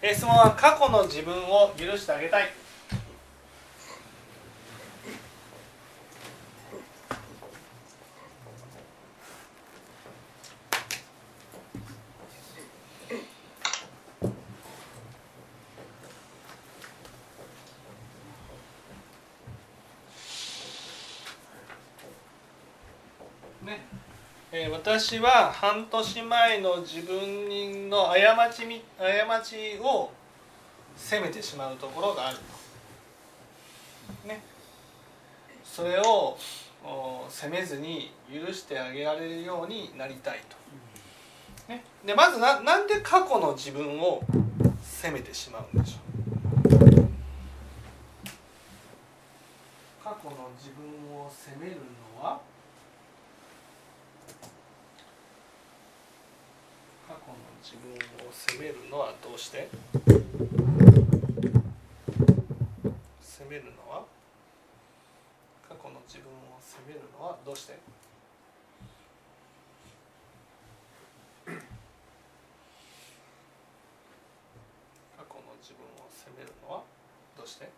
え質問は過去の自分を許してあげたい。私は半年前の自分の過ち過ちを責めてしまうところがあると、ね、それを責めずに許してあげられるようになりたいと、ね、でまずななんで過去の自分を責めてしまうんでしょう。過去の自分を責めるのは過去の自分を責めるのはどうして？責めるのは？過去の自分を責めるのはどうして過去の自分を責めるのはどうして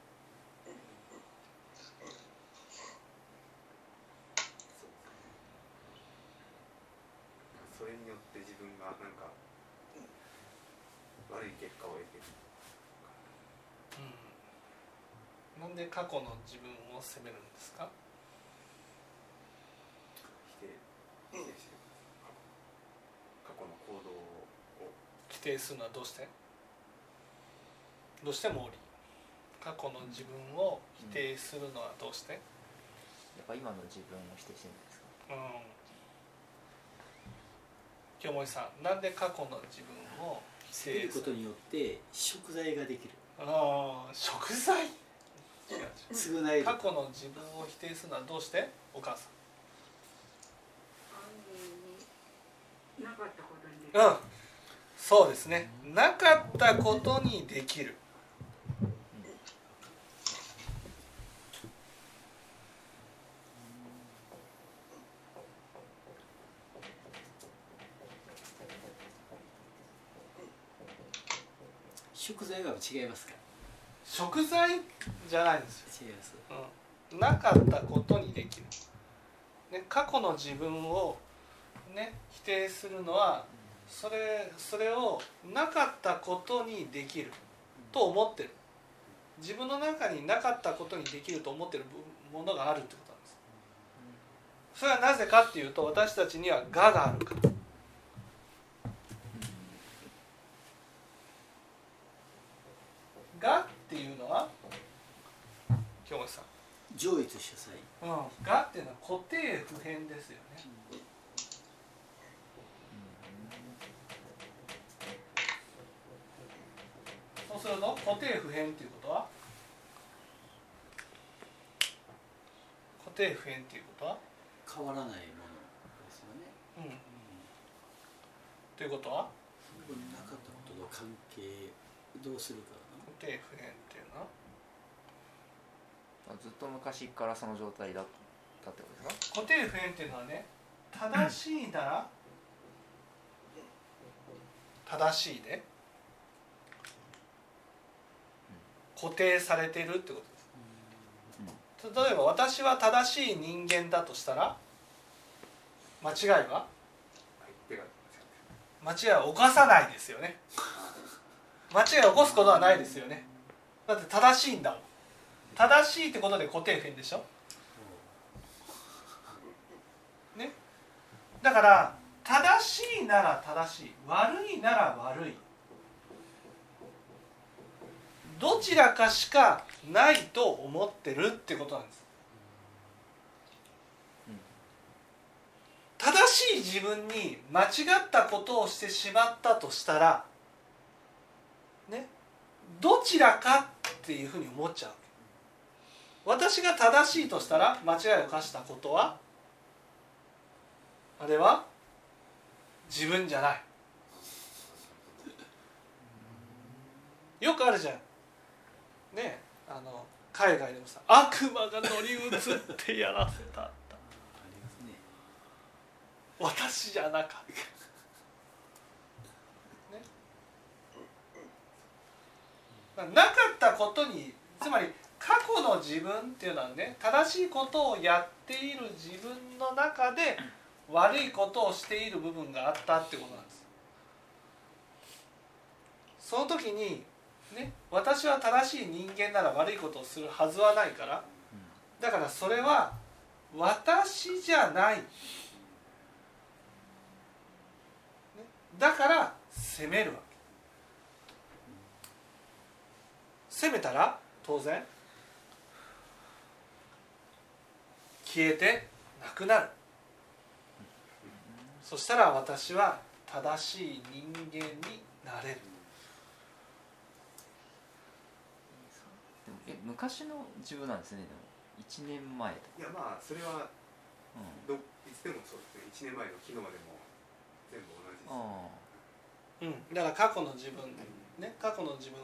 それによって自分がなんか悪い結果を得てるうんなんで過去の自分を責めるんですか？否定。否定してる。過去。の行動を。否定するのはどうして？どうして毛利過去の自分を否定するのはどうして？やっぱ今の自分を否定してるんですか。うん。清盛さんなんで過去の自分を否定する？ことによって食材ができる。ああ食材？過去の自分を否定するのはどうして？お母さん。なかったことにできる。うん。そうですね。なかったことにできる。食材は違いますか食材じゃないんですよ。うん。なかったことにできる、ね、過去の自分を、ね、否定するのはそれそれをなかったことにできると思ってる。自分の中になかったことにできると思ってるものがあるってことなんです。それはなぜかっていうと私たちには「我」があるから「我」っていうのは京本さん上越した際うん、がっていうのは固定不変ですよね。そうすると固定不変っていうことは？固定不変っていうことは、変わらないものですよね。うん、ということは？なかったことと関係どうするか固定不変っていうのは？ずっと昔からその状態だったってことですか？固定不変っていうのはね正しいなら正しいで固定されてるってことです。例えば私は正しい人間だとしたら間違いは？間違いは犯さないですよね。間違いを起こすことはないですよね。だって正しいんだもん。正しいってことで固定不変でしょ？ね？だから正しいなら正しい悪いなら悪い。どちらかしかないと思ってるってことなんです。正しい自分に間違ったことをしてしまったとしたらね？どちらかっていうふうに思っちゃう。私が正しいとしたら間違いを犯したことは？あれは？自分じゃない。よくあるじゃん。ねあの海外でもさ悪魔が乗り移ってやらせた私じゃなかった、ね、なかったことにつまり過去の自分っていうのはね正しいことをやっている自分の中で悪いことをしている部分があったってことなんです。その時にね私は正しい人間なら悪いことをするはずはないからだからそれは私じゃない、ね、だから責めるわけ。責めたら当然消えてなくなる。そしたら私は正しい人間になれる。でもえ昔の自分なんですねでも。1年前といやまあそれはか、どいつでもそうですね。1年前の昨日までも全部同じです。あうん、だから過去の自分ね過去の自分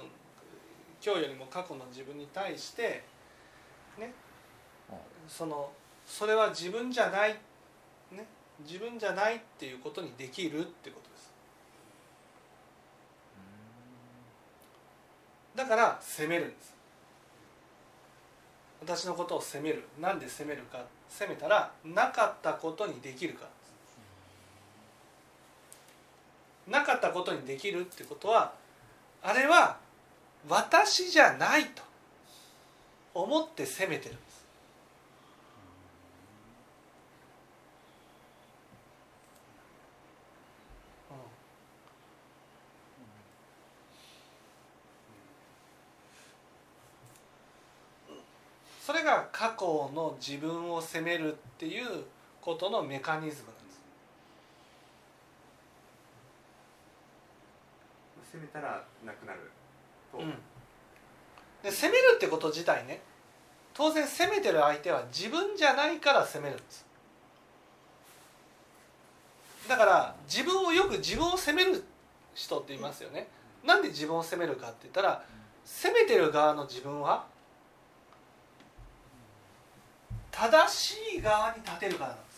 今日よりも過去の自分に対してねあ。そのそれは自分じゃない、ね、自分じゃないっていうことにできるってことです。だから責めるんです。私のことを責める。なんで責めるか。責めたらなかったことにできるからです。なかったことにできるってことはあれは私じゃないと思って責めてるんですそれが過去の自分を責めるっていうことのメカニズムなんです。攻めたらなくなると、うん、で攻めるってこと自体ね当然攻めてる相手は自分じゃないから攻めるんです。だから自分をよく自分を責める人っていますよね。なんで自分を責めるかって言ったら責めてる側の自分は正しい側に立てるからなんです。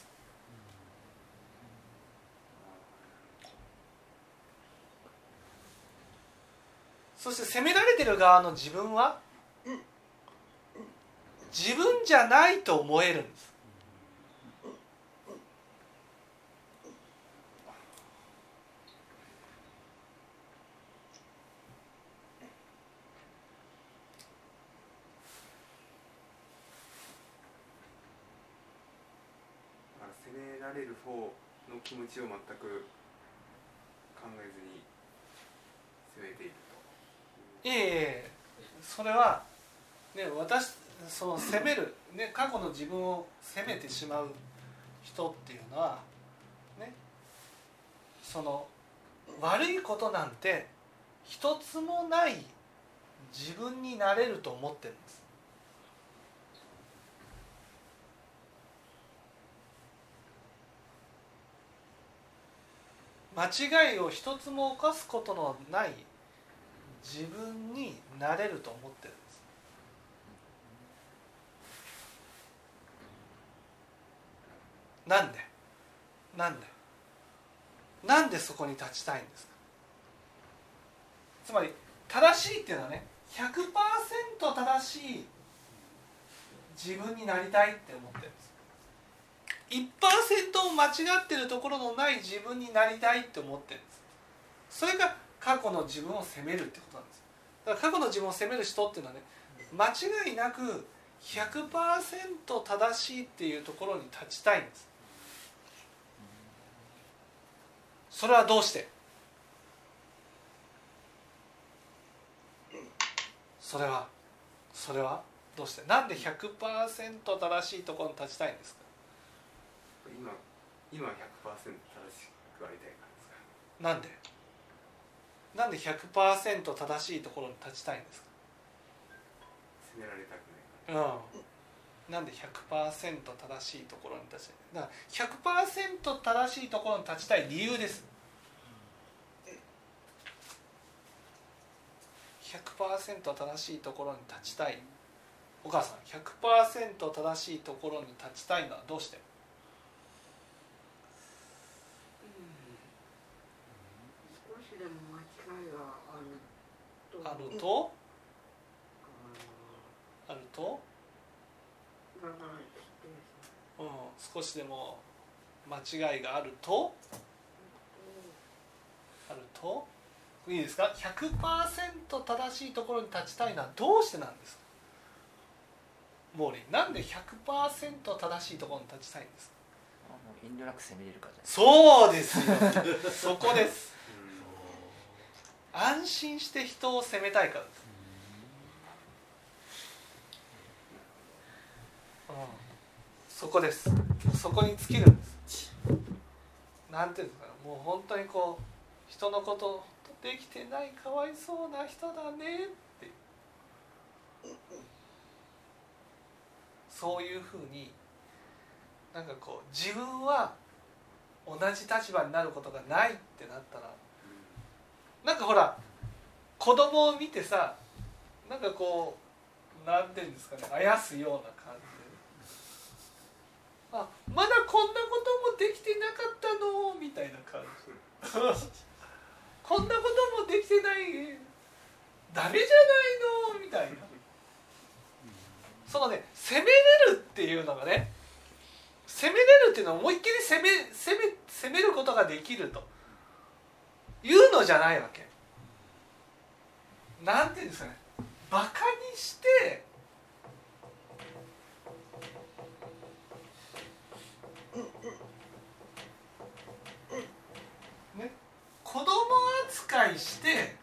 そして責められてる側の自分は自分じゃないと思えるんですだから攻められる方の気持ちを全く考えずに攻めているいえいえそれはね私その責める、ね、過去の自分を責めてしまう人っていうのはねその悪いことなんて一つもない自分になれると思ってるんです。間違いを一つも犯すことのない自分になれると思ってるんです。なんで？なんで？なんでそこに立ちたいんですか？つまり正しいっていうのはね100%正しい自分になりたいって思ってるんです。1%間違ってるところのない自分になりたいって思ってるんです。それが過去の自分を責めるってことなんです。だから過去の自分を責める人っていうのはね間違いなく100%正しいっていうところに立ちたいんです。それはどうして？それはそれはどうして？なんで100%正しいところに立ちたいんですか？今今100%正しくありたいからですか？なんで？なんで100%正しいところに立ちたいんです攻められたくないかかうん。なんで100%正しいところに立ちたい？だから100%正しいところに立ちたい理由です。100%正しいところに立ちたい。お母さん100%正しいところに立ちたいのはどうして？ると、あると、うん、少しでも間違いがあると、あると？いいですか？100%正しいところに立ちたいのはどうしてなんですか？モーリなんで100%正しいところに立ちたいんですか？遠慮なく攻めれるからそうですよ。そこです。安心して人を責めたいからです、うん、そこです。そこに尽きるんです。なんていうんですかもう本当にこう人のことできてないかわいそうな人だねって。そういうふうになんかこう自分は同じ立場になることがないってなったらなんかほら子供を見てさなんかこうなんていうんですかねあやすような感じ。あまだこんなこともできてなかったのみたいな感じ。こんなこともできてないダメじゃないのみたいな。そのね攻めれるっていうのがね攻めれるっていうのは思いっきり攻め攻め攻めることができると。いうのじゃないわけ。なんていうんですかね。バカにしてね。子供扱いしてね。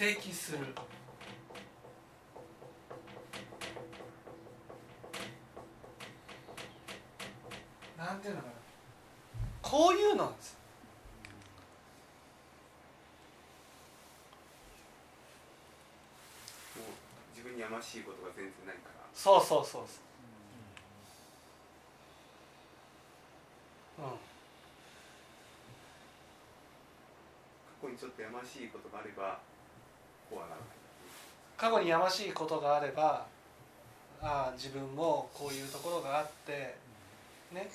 指摘する。なんていうのかな。こういうのなんですもう自分にやましいことが全然ないから。そうそうそうそう。うん。過去にちょっとやましいことがあればこうはならない過去にやましいことがあればああ自分もこういうところがあってね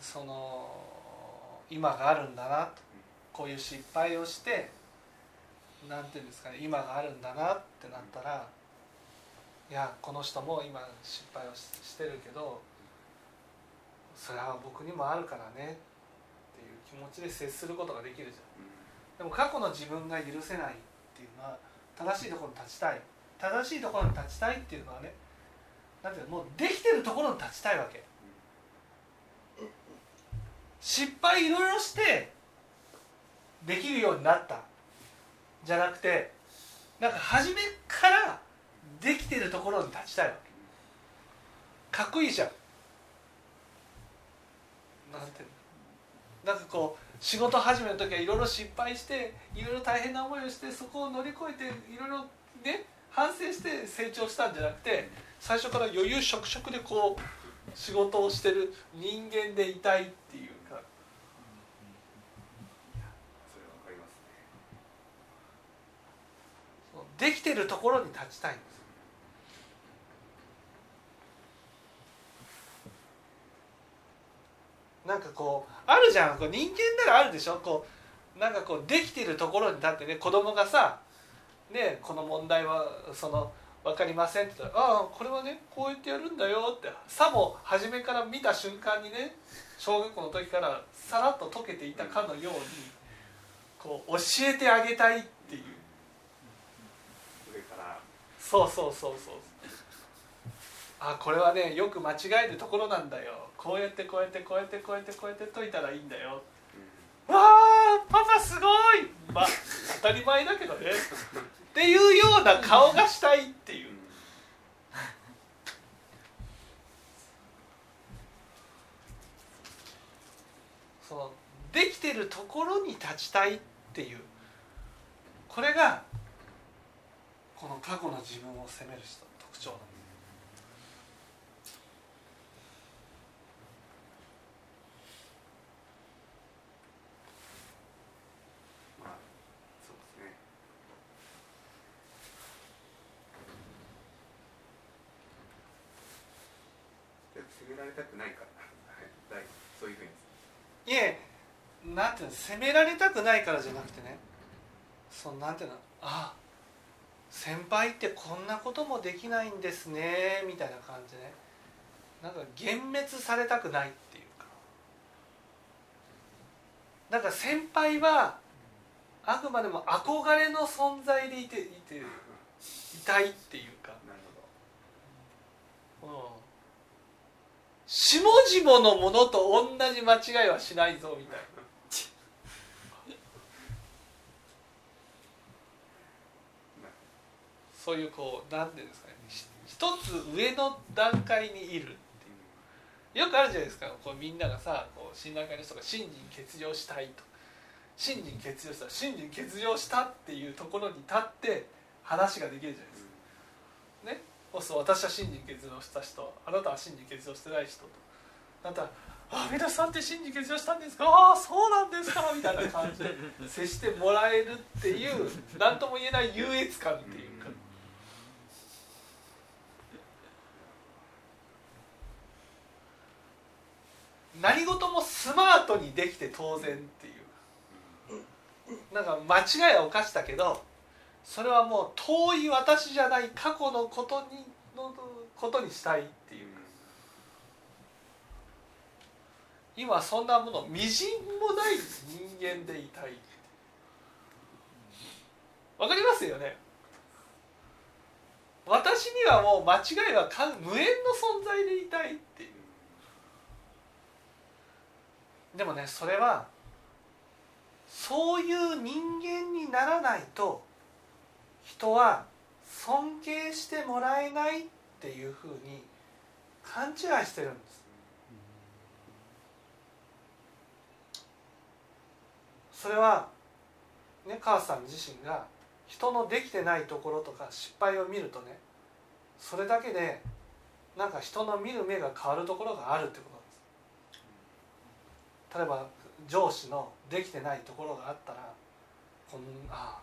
その今があるんだなと。こういう失敗をしてなんていうんですかね今があるんだなってなったらいやこの人も今失敗をししてるけどそれは僕にもあるからねっていう気持ちで接することができるじゃん。でも過去の自分が許せないっていうのは正しいところに立ちたい。正しいところに立ちたいっていうのはねなんていうのもうできてるところに立ちたいわけ。失敗いろいろしてできるようになった。じゃなくてなんか初めからできてるところに立ちたいわけ。かっこいいじゃん。なんてなんかこう仕事始めの時はいろいろ失敗していろいろ大変な思いをしてそこを乗り越えていろいろね反省して成長したんじゃなくて最初から余裕しょくしょくでこう仕事をしてる人間でいたいっていうかそれはわかりますねできてるところに立ちたいんです。なんかこうあるじゃん。こう人間ならあるでしょ。こうなんかこうできてるところに立ってね子供がさねこの問題はその分かりませんって言ったら「ああこれはねこうやってやるんだよ」ってさも初めから見た瞬間にね小学校の時からさらっと解けていたかのようにこう教えてあげたいっていう。そうそうそうそう。あこれはねよく間違えるところなんだよ。こうやってこうやってこうやってこうやってこうやって解いたらいいんだよ。うん。わあパパすごい。まあ当たり前だけどね。っていうような顔がしたいっていう。そのできてるところに立ちたいっていう。これがこの過去の自分を責める人特徴なんです責められたくないからはいだいそういうふうにいえなんていうの責められたくないからじゃなくてね。そのなんていうの。ああ。先輩ってこんなこともできないんですねみたいな感じでねなんか幻滅されたくないっていうか。なんか先輩はあくまでも憧れの存在でいていていたいっていうか、うん、下々のものと同じ間違いはしないぞみたいなそういうこうなんていうんですかね。一つ上の段階にいるっていう。よくあるじゃないですか。こうみんながさこう信頼会の人が信心欠如したいと。信心欠如した信心欠如したっていうところに立って話ができるじゃないですか。ね。そうすると私は信心欠如した人。あなたは信心欠如してない人と。なたら「あ皆さんって信心欠如したんですか？ああそうなんですか」みたいな感じで接してもらえるっていう何とも言えない優越感っていうか何事もスマートにできて当然っていう。なんか間違いは犯したけどそれはもう遠い私じゃない過去のことにのことにしたいっていう。今そんなものみじんもない人間でいたいわかりますよね？私にはもう間違いは無縁の存在でいたいっていう。でもねそれはそういう人間にならないと人は尊敬してもらえないっていうふうに勘違いしてるんです。それはね母さん自身が人のできてないところとか失敗を見るとねそれだけでなんか人の見る目が変わるところがあるってこと。例えば上司のできてないところがあったらこんああ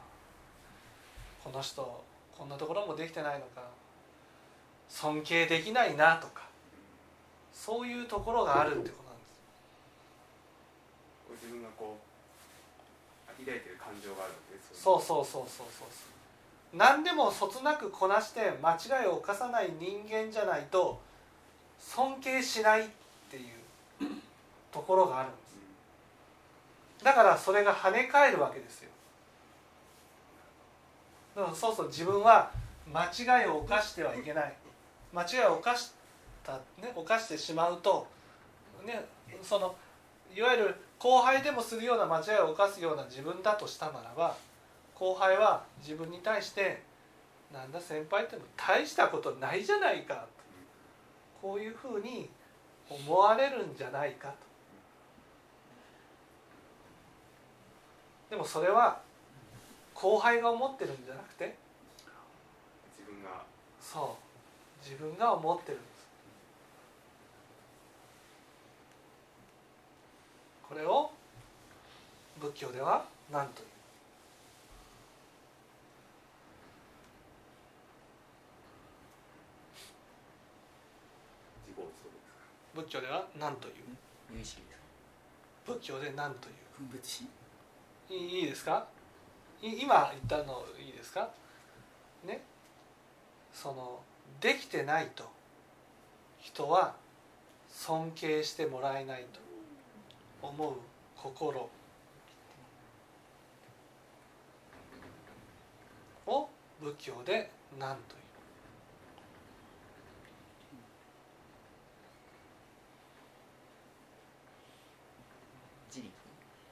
この人こんなところもできてないのか尊敬できないなとかそういうところがあるってことなんです。自分がこう抱いてる感情があるわけですそうそうそうそうそうそう。何でもそつなくこなして間違いを犯さない人間じゃないと尊敬しないっところがあるんです。だからそれが跳ね返るわけですよ。だからそうそう自分は間違いを犯してはいけない。間違いを犯した、ね、犯してしまうと、ね、そのいわゆる後輩でもするような間違いを犯すような自分だとしたならば後輩は自分に対して「なんだ先輩って大したことないじゃないか」こういうふうに思われるんじゃないかと。でもそれは後輩が思ってるんじゃなくて自分が。そう。自分が思ってるんです。これを仏教では何という？仏教では何という？仏教で何という？分別しいいですか？今言ったのいいですか？ね？そのできてないと。人は尊敬してもらえないと。思う心。を仏教で何という自力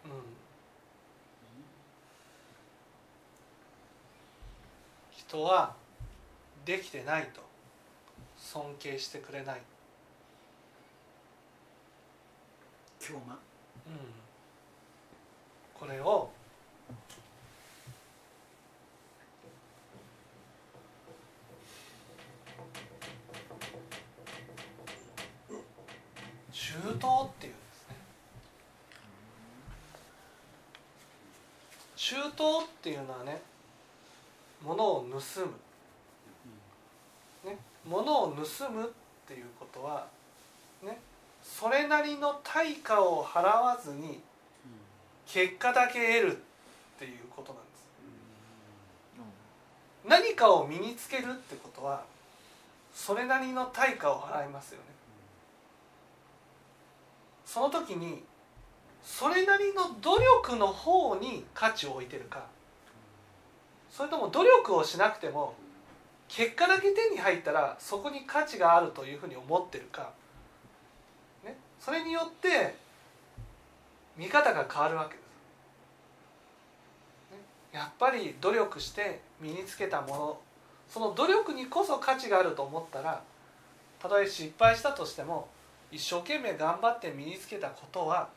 うん人はできてないと尊敬してくれない、うん、これを中東っていうんですね。中東っていうのはね物を盗む、ね、物を盗むっていうことはね。それなりの対価を払わずに結果だけ得るっていうことなんです。何かを身につけるってことはそれなりの対価を払いますよね。その時にそれなりの努力の方に価値を置いてるかそれとも努力をしなくても結果だけ手に入ったらそこに価値があるというふうに思ってるか、ね、それによって見方が変わるわけです。ね。やっぱり努力して身につけたもの。その努力にこそ価値があると思ったらたとえ失敗したとしても一生懸命頑張って身につけたことは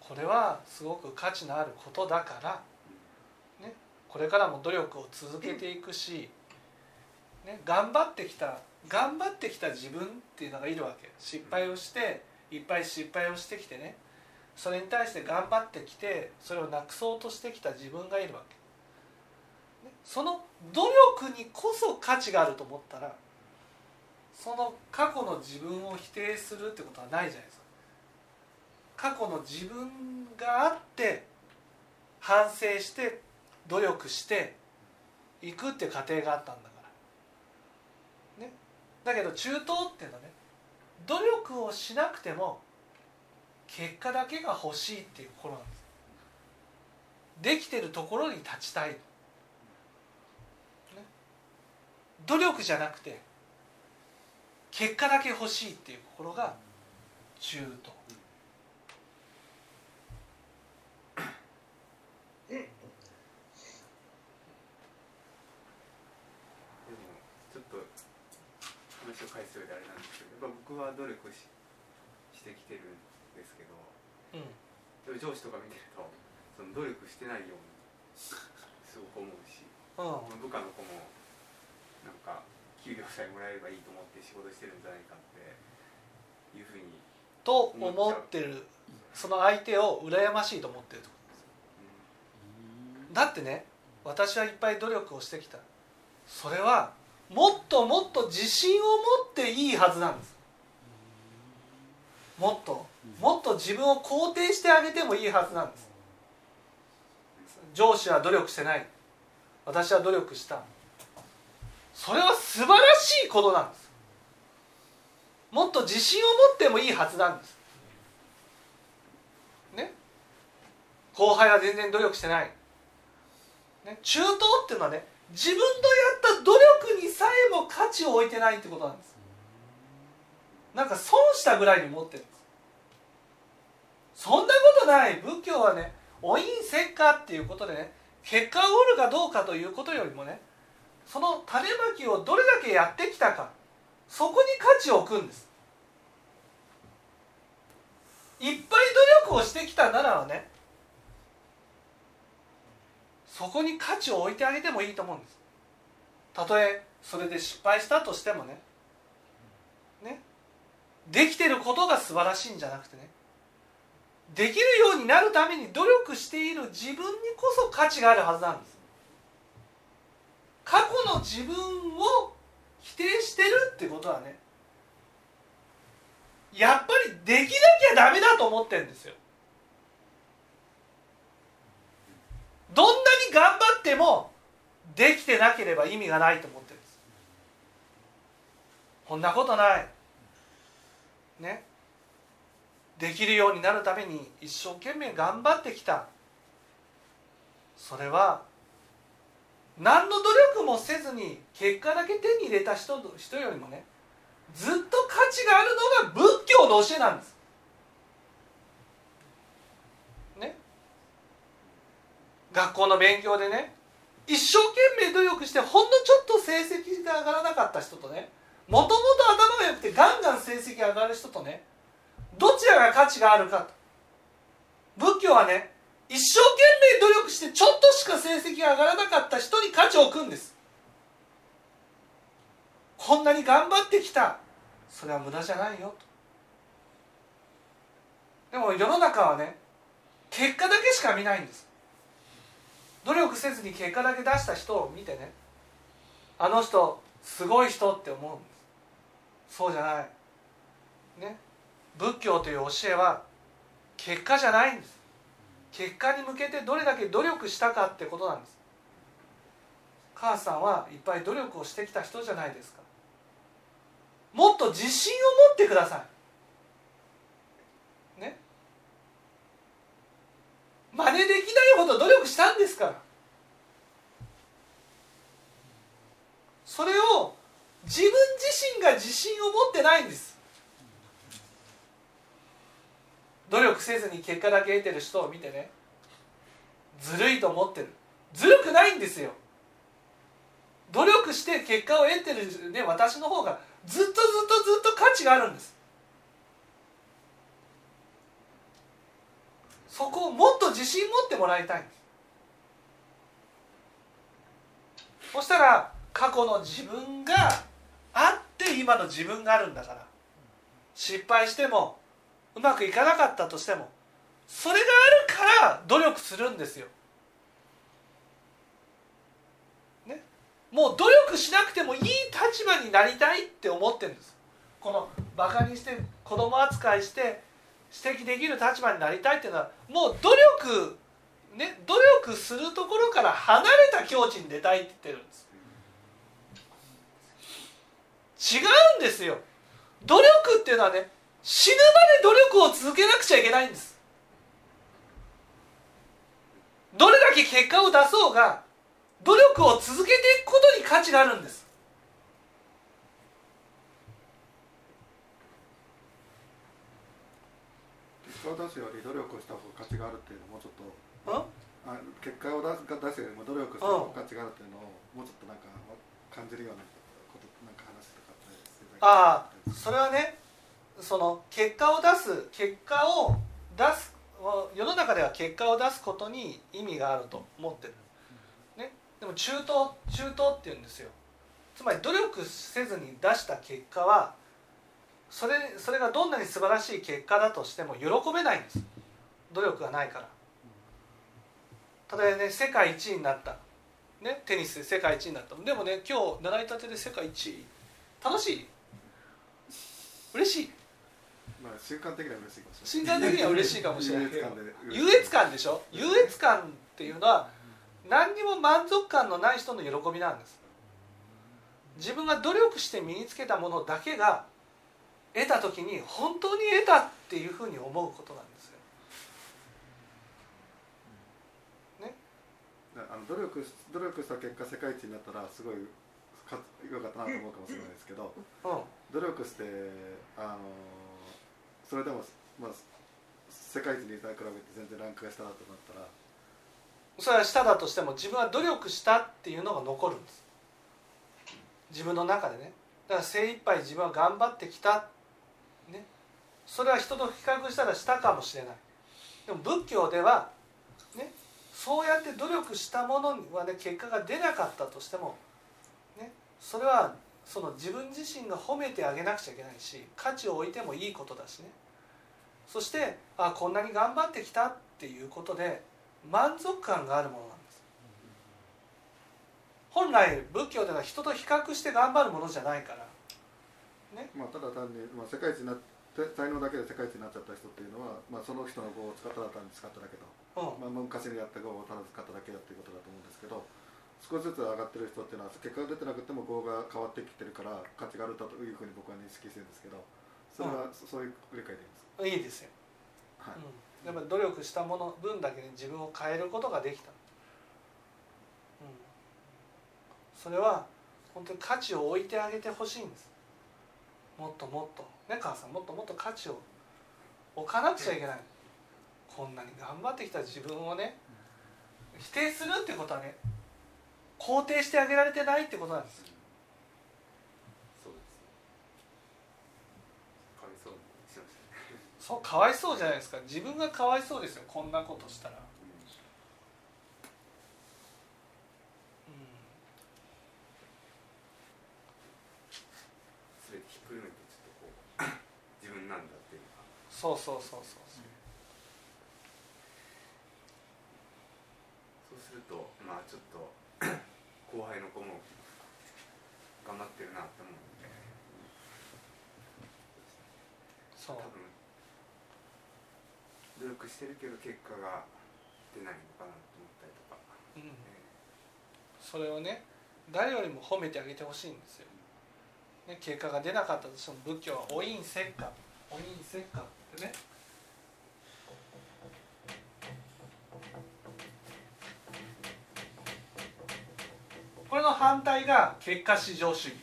これはすごく価値のあることだから、これからも努力を続けていくし、ね、頑張ってきた頑張ってきた自分っていうのがいるわけ失敗をしていっぱい失敗をしてきてねそれに対して頑張ってきてそれをなくそうとしてきた自分がいるわけ。ねその努力にこそ価値があると思ったらその過去の自分を否定するってことはないじゃないですか過去の自分があって反省して努力していくっていう過程があったんだから。ね。だけど中東っていうのはね努力をしなくても結果だけが欲しいっていう心なんです。できてるところに立ちたい。努力じゃなくて結果だけ欲しいっていう心が中途でもちょっと話を返すようであれなんですけどやっぱ僕は努力ししてきてるんですけどうんでも上司とか見てるとその努力してないようにすごく思うしうん。部下の子もなんか給料さえもらえればいいと思って仕事してるんじゃないかっていうふうに、と思ってる。その相手を羨ましいと思ってるってことです。だってね私はいっぱい努力をしてきた。それはもっともっと自信を持っていいはずなんですもっともっと自分を肯定してあげてもいいはずなんです。上司は努力してない。私は努力した。それは素晴らしいことなんです。もっと自信を持ってもいいはずなんです。ね？後輩は全然努力してない、ね、中東っていうのはね自分のやった努力にさえも価値を置いてないってことなんです。なんか損したぐらいに思ってる。そんなことない。仏教はねお因せっかっていうことでね結果を得るかどうかということよりもねその種まきをどれだけやってきたかそこに価値を置くんです。いっぱい努力をしてきたならばねそこに価値を置いてあげてもいいと思うんです。たとえそれで失敗したとしてもねねできてることが素晴らしいんじゃなくてねできるようになるために努力している自分にこそ価値があるはずなんです。過去の自分を否定してるってことはねやっぱりできなきゃダメだと思ってるんですよ。どんなに頑張ってもできてなければ意味がないと思ってるんです。こんなことない。ね。できるようになるために一生懸命頑張ってきたそれは何の努力もせずに結果だけ手に入れた人人よりもねずっと価値があるのが仏教の教えなんです。ね学校の勉強でね一生懸命努力してほんのちょっと成績が上がらなかった人とねもともと頭が良くてガンガン成績上がる人とねどちらが価値があるかと。仏教はね一生懸命努力してちょっとしか成績が上がらなかった人に価値を置くんです。こんなに頑張ってきた。それは無駄じゃないよ。とでも世の中はね結果だけしか見ないんです。努力せずに結果だけ出した人を見てねあの人すごい人って思うんです。そうじゃない。仏教という教えは結果じゃないんです。結果に向けてどれだけ努力したかってことなんです。母さんはいっぱい努力をしてきた人じゃないですか。もっと自信を持ってください。ね？真似できないほど努力したんですから。それを自分自身が自信を持ってないんです。努力せずに結果だけ得てる人を見てねずるいと思ってる。ずるくないんですよ。努力して結果を得てる、ね、私の方がずっとずっとずっと価値があるんです。そこをもっと自信持ってもらいたいそしたら過去の自分があって今の自分があるんだから。失敗してもうまくいかなかったとしてもそれがあるから努力するんですよ。ね、もう努力しなくてもいい立場になりたいって思ってるんです。このバカにして子供扱いして指摘できる立場になりたいっていうのはもう努力ね努力するところから離れた境地に出たいって言ってるんです。違うんですよ。努力っていうのはね死ぬまで努力を続けなくちゃいけないんです。どれだけ結果を出そうが努力を続けていくことに価値があるんです。結果を出すより努力をした方が価値があるっていうのをもうちょっとうんあ結果を出す出すよりも努力した方が価値があるっていうのをもうちょっとなんか感じるようなことなんか話とかああそれはねその結果を出す結果を出す世の中では結果を出すことに意味があると思ってる、ね、でも中東中東っていうんですよ。つまり努力せずに出した結果はそれそれがどんなに素晴らしい結果だとしても喜べないんです。努力がないから。例えばね世界一位になった、ね、テニスで世界一位になった。でもね今日習いたてで世界一位。楽しい。嬉しい。まあ瞬間的には嬉しいかもしれ瞬間的には嬉しいかもしれない優優越感でしょ？優越感っていうのは何にも満足感のない人の喜びなんです。自分が努力して身につけたものだけが得た時に本当に得たっていうふうに思うことなんですよ。あの努力し努力した結果世界一になったらすごいか良かったなと思うかもしれないですけど。うん。努力してあのそれでも、まあ、世界一に比べて全然ランクが下だとなったら。それは下だとしても自分は努力したっていうのが残るんです。自分の中でね。だから精一杯自分は頑張ってきた。ね。それは人と比較したらしたかもしれない。でも仏教ではねそうやって努力したものはね結果が出なかったとしてもねそれはその自分自身が褒めてあげなくちゃいけないし価値を置いてもいいことだしね。そしてあこんなに頑張ってきたっていうことで満足感があるものなんです。本来仏教では人と比較して頑張るものじゃないから。まあ、ただ単に、まあ、世界一にな才能だけで世界一になっちゃった人っていうのは、まあ、その人の語を使ったら単に使っただけと、うん。まあ、昔にやった語をただ使っただけだっていうことだと思うんですけど少しずつ上がってる人っていうのは結果が出てなくても語が変わってきてるから価値があるというふうに僕は認識してるんですけどそれはそそういう理解でいいんですいいですよ、か、はい。うん、やっぱり努力したもの分だけに自分を変えることができた、うん、それは本当に価値を置いてあげてほしいんです。もっともっと。ね母さんもっともっと価値を置かなくちゃいけない。こんなに頑張ってきた自分をね否定するってことはね肯定してあげられてないってことなんですそうですかわいそうにしましたねそうかわいそうじゃないですか。自分がかわいそうですよ。こんなことしたら、うん。それひっくるめてちょっとこう自分なんだっていうかそうそうそうそうそうするとまあちょっと後輩の子も頑張ってるなって思うんで。そう多分努力してるけど結果が出ないのかなと思ったりとか、うん。えそれをね誰よりも褒めてあげてほしいんですよ、ね、結果が出なかったとしても仏教は「お因せっか」「お因せっか」ってね。これの反対が結果至上主義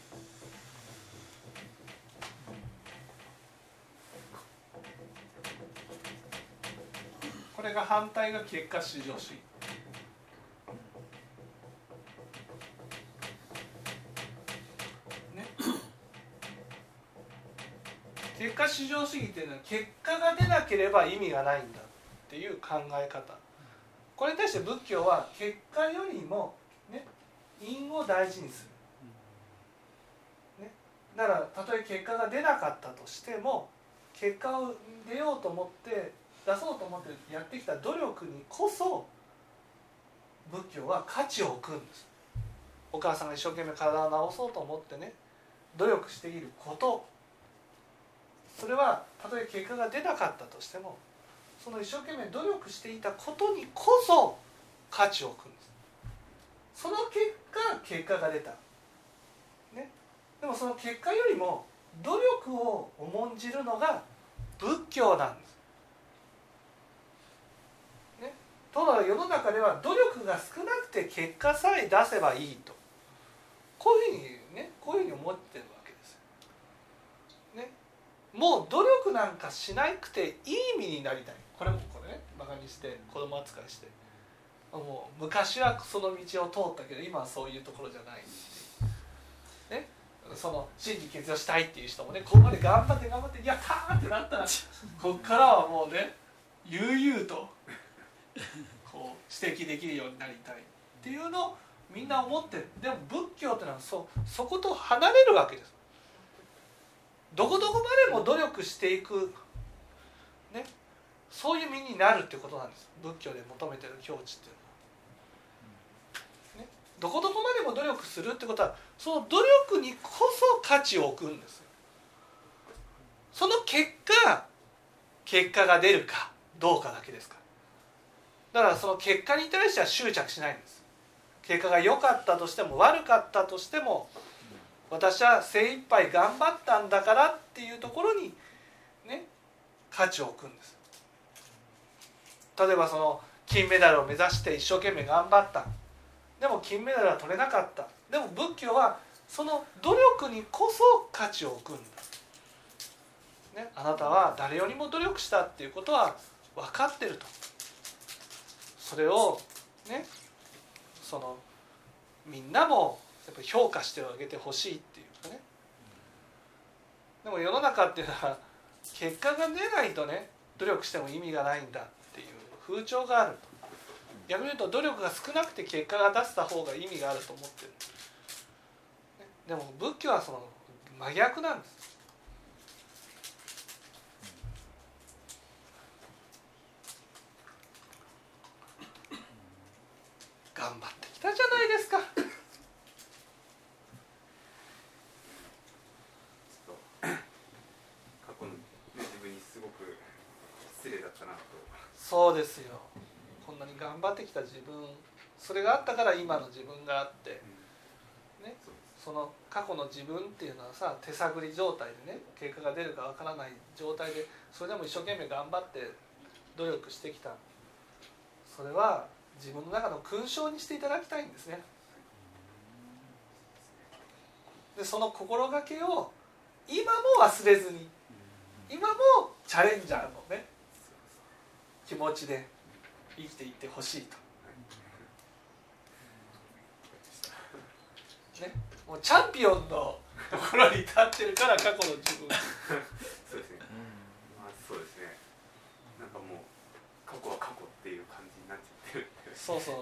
これが反対が結果至上主義。結果至上主義っていうのは結果が出なければ意味がないんだっていう考え方。これに対して仏教は結果よりもね因を大事にする、ね、だからたとえ結果が出なかったとしても結果を出ようと思って出そうと思ってやってきた努力にこそ仏教は価値を置くんです。お母さんが一生懸命体を治そうと思ってね努力していること。それはたとえ結果が出なかったとしてもその一生懸命努力していたことにこそ価値を置くんです。その結果結果が出た、ね、でもその結果よりも努力を重んじるのが仏教なんですところが世の中では努力が少なくて結果さえ出せばいいと。こういうふうにねこういうふうに思ってるわけですよ。ね、もう努力なんかしなくていい身になりたい。これもこれねバカにして子供扱いして。もう昔はその道を通ったけど今はそういうところじゃない。ね。その心理欠如したいっていう人もねここまで頑張って頑張ってやったーってなったらこっからはもうね悠々と。こう指摘できるようになりたいっていうのをみんな思ってでも仏教ってのはそそこと離れるわけです。どこどこまでも努力していく。ね。そういう身になるってことなんです。仏教で求めてる境地っていうのは、ね、どこどこまでも努力するってことはその努力にこそ価値を置くんですその結果結果が出るかどうかだけですから。だからその結果に対しては執着しないんです。結果が良かったとしても悪かったとしても私は精一杯頑張ったんだからっていうところにね価値を置くんです。例えばその金メダルを目指して一生懸命頑張った。でも金メダルは取れなかった。でも仏教はその努力にこそ価値を置くんだ、ね、あなたは誰よりも努力したっていうことは分かってると。それをねそのみんなもやっぱ評価してあげてほしいっていうかね。でも世の中っていうのは結果が出ないとね努力しても意味がないんだっていう風潮がある逆に言うと努力が少なくて結果が出せた方が意味があると思ってる。でも仏教はその真逆なんです。頑張ってきたじゃないですか。過去の、ね、自分にすごく失礼だったなと。そうですよ。こんなに頑張ってきた自分それがあったから今の自分があってねその過去の自分っていうのはさ手探り状態でね結果が出るかわからない状態でそれでも一生懸命頑張って努力してきた。それは自分の中の勲章にしていただきたいんですね。でその心がけを今も忘れずに今もチャレンジャーのね気持ちで生きていってほしいと。ねもうチャンピオンのところに立ってるから過去の自分そうですねまあそうですねなんかもう過去は過去っていう感じになっちゃってるっていうそうそう。